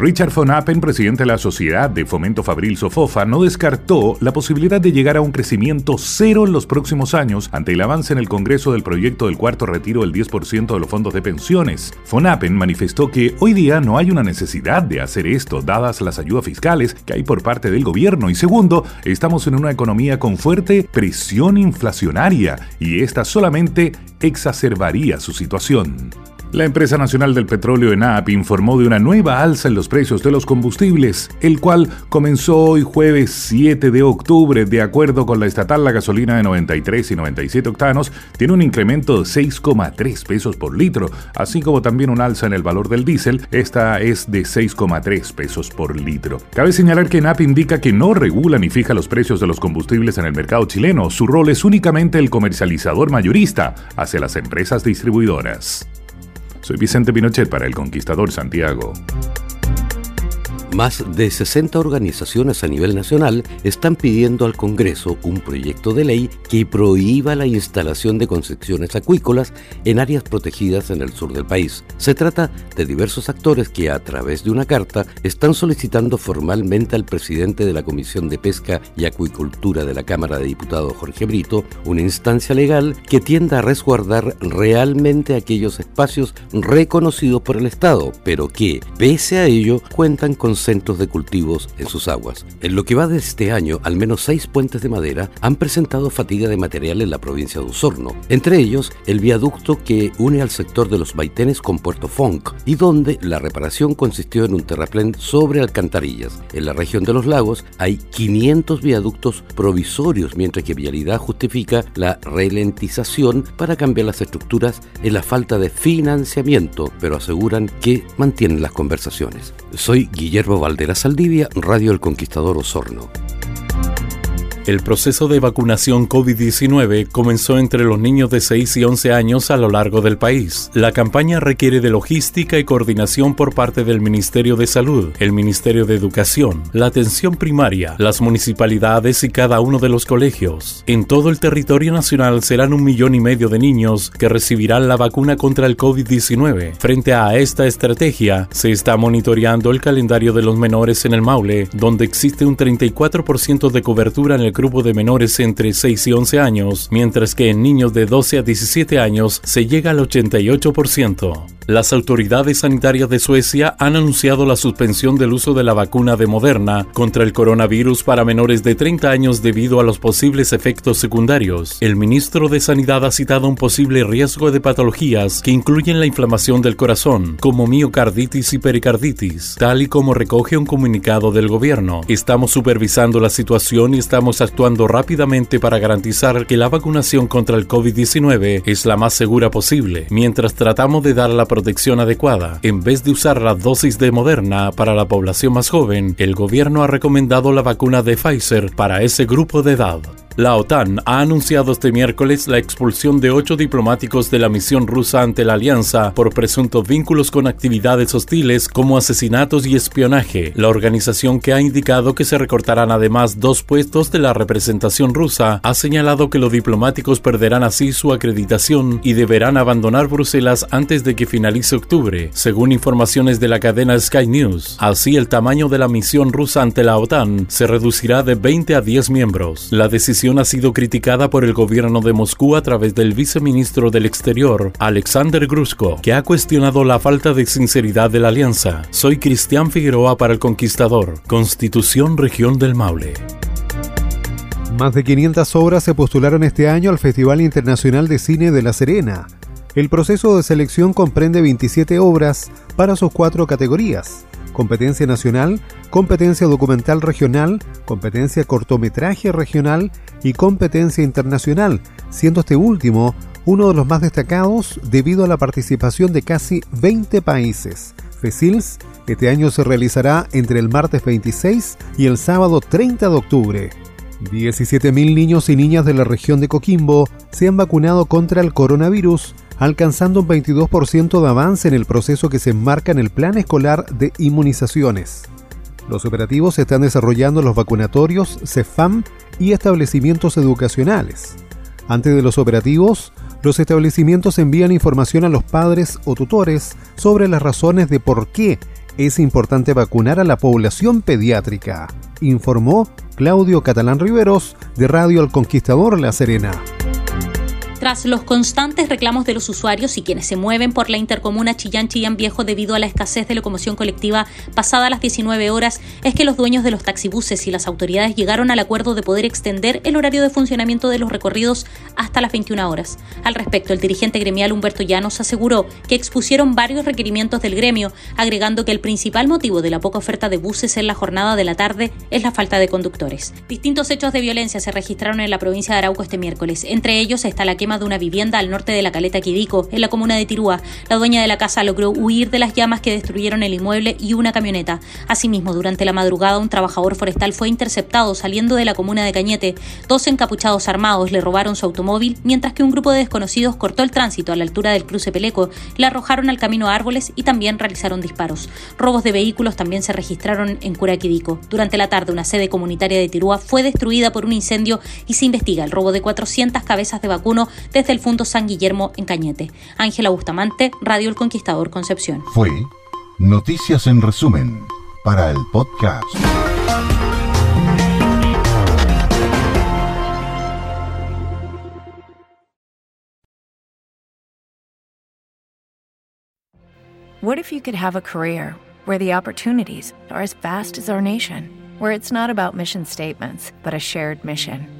Richard von Appen, presidente de la Sociedad de Fomento Fabril Sofofa, no descartó la posibilidad de llegar a un crecimiento cero en los próximos años ante el avance en el Congreso del proyecto del cuarto retiro del 10% de los fondos de pensiones. Von Appen manifestó que hoy día no hay una necesidad de hacer esto, dadas las ayudas fiscales que hay por parte del gobierno. Y segundo, estamos en una economía con fuerte presión inflacionaria y esta solamente exacerbaría su situación. La empresa nacional del petróleo ENAP informó de una nueva alza en los precios de los combustibles, el cual comenzó hoy jueves 7 de octubre. De acuerdo con la estatal, la gasolina de 93 y 97 octanos tiene un incremento de 6,3 pesos por litro, así como también un alza en el valor del diésel, esta es de 6,3 pesos por litro. Cabe señalar que ENAP indica que no regula ni fija los precios de los combustibles en el mercado chileno, su rol es únicamente el comercializador mayorista hacia las empresas distribuidoras. Soy Vicente Pinochet para El Conquistador Santiago. Más de 60 organizaciones a nivel nacional están pidiendo al Congreso un proyecto de ley que prohíba la instalación de concepciones acuícolas en áreas protegidas en el sur del país. Se trata de diversos actores que a través de una carta están solicitando formalmente al presidente de la Comisión de Pesca y Acuicultura de la Cámara de Diputados, Jorge Brito, una instancia legal que tienda a resguardar realmente aquellos espacios reconocidos por el Estado, pero que, pese a ello, cuentan con centros de cultivos en sus aguas. En lo que va de este año, al menos seis puentes de madera han presentado fatiga de material en la provincia de Osorno, entre ellos el viaducto que une al sector de los Baitenes con Puerto Fonk y donde la reparación consistió en un terraplén sobre alcantarillas. En la región de los lagos hay 500 viaductos provisorios, mientras que Vialidad justifica la ralentización para cambiar las estructuras en la falta de financiamiento, pero aseguran que mantienen las conversaciones. Soy Guillermo Valdera Saldivia, Radio El Conquistador Osorno. El proceso de vacunación COVID-19 comenzó entre los niños de 6 y 11 años a lo largo del país. La campaña requiere de logística y coordinación por parte del Ministerio de Salud, el Ministerio de Educación, la atención primaria, las municipalidades y cada uno de los colegios. En todo el territorio nacional serán un millón y medio de niños que recibirán la vacuna contra el COVID-19. Frente a esta estrategia, se está monitoreando el calendario de los menores en el Maule, donde existe un 34% de cobertura en el grupo de menores entre 6 y 11 años, mientras que en niños de 12 a 17 años se llega al 88%. Las autoridades sanitarias de Suecia han anunciado la suspensión del uso de la vacuna de Moderna contra el coronavirus para menores de 30 años debido a los posibles efectos secundarios. El ministro de Sanidad ha citado un posible riesgo de patologías que incluyen la inflamación del corazón, como miocarditis y pericarditis, tal y como recoge un comunicado del gobierno. Estamos supervisando la situación y estamos actuando rápidamente para garantizar que la vacunación contra el COVID-19 es la más segura posible, mientras tratamos de dar la protección adecuada. En vez de usar la dosis de Moderna para la población más joven, el gobierno ha recomendado la vacuna de Pfizer para ese grupo de edad. La OTAN ha anunciado este miércoles la expulsión de ocho diplomáticos de la misión rusa ante la alianza por presuntos vínculos con actividades hostiles como asesinatos y espionaje. La organización que ha indicado que se recortarán además dos puestos de la representación rusa ha señalado que los diplomáticos perderán así su acreditación y deberán abandonar Bruselas antes de que finalice octubre, según informaciones de la cadena Sky News. Así el tamaño de la misión rusa ante la OTAN se reducirá de 20 a 10 miembros. La decisión ha sido criticada por el gobierno de Moscú a través del viceministro del Exterior, Alexander Grushko, que ha cuestionado la falta de sinceridad de la alianza. Soy Cristian Figueroa para El Conquistador, Constitución Región del Maule. Más de 500 obras se postularon este año al Festival Internacional de Cine de La Serena. El proceso de selección comprende 27 obras para sus cuatro categorías. Competencia nacional, competencia documental regional, competencia cortometraje regional y competencia internacional, siendo este último uno de los más destacados debido a la participación de casi 20 países. FESILS este año se realizará entre el martes 26 y el sábado 30 de octubre. 17.000 niños y niñas de la región de Coquimbo se han vacunado contra el coronavirus, alcanzando un 22% de avance en el proceso que se enmarca en el plan escolar de inmunizaciones. Los operativos se están desarrollando los vacunatorios, CEFAM y establecimientos educacionales. Antes de los operativos, los establecimientos envían información a los padres o tutores sobre las razones de por qué es importante vacunar a la población pediátrica, informó Claudio Catalán Riveros de Radio El Conquistador La Serena. Tras los constantes reclamos de los usuarios y quienes se mueven por la intercomuna Chillán-Chillán Viejo debido a la escasez de locomoción colectiva pasada las 19 horas, es que los dueños de los taxibuses y las autoridades llegaron al acuerdo de poder extender el horario de funcionamiento de los recorridos hasta las 21 horas. Al respecto, el dirigente gremial Humberto Llanos aseguró que expusieron varios requerimientos del gremio, agregando que el principal motivo de la poca oferta de buses en la jornada de la tarde es la falta de conductores. Distintos hechos de violencia se registraron en la provincia de Arauco este miércoles. Entre ellos está la quema de una vivienda al norte de la caleta Quidico, en la comuna de Tirúa. La dueña de la casa logró huir de las llamas que destruyeron el inmueble y una camioneta. Asimismo, durante la madrugada, un trabajador forestal fue interceptado saliendo de la comuna de Cañete. Dos encapuchados armados le robaron su automóvil, mientras que un grupo de desconocidos cortó el tránsito a la altura del cruce Peleco, le arrojaron al camino árboles y también realizaron disparos. Robos de vehículos también se registraron en Curaquidico. Durante la tarde, una sede comunitaria de Tirúa fue destruida por un incendio y se investiga el robo de 400 cabezas de vacuno desde el Fundo San Guillermo en Cañete. Ángela Bustamante, Radio El Conquistador Concepción. Fue Noticias en resumen para el podcast. What if you could have a career where the opportunities are as vast as our nation, where it's not about mission statements, but a shared mission?